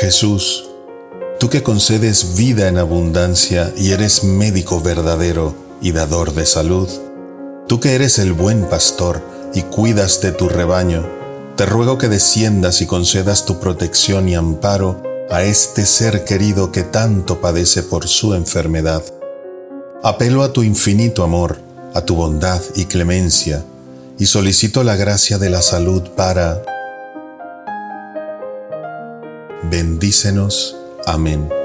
Jesús, tú que concedes vida en abundancia y eres médico verdadero y dador de salud, tú que eres el buen pastor y cuidas de tu rebaño, te ruego que desciendas y concedas tu protección y amparo a este ser querido que tanto padece por su enfermedad. Apelo a tu infinito amor, a tu bondad y clemencia, y solicito la gracia de la salud para... Bendícenos. Amén.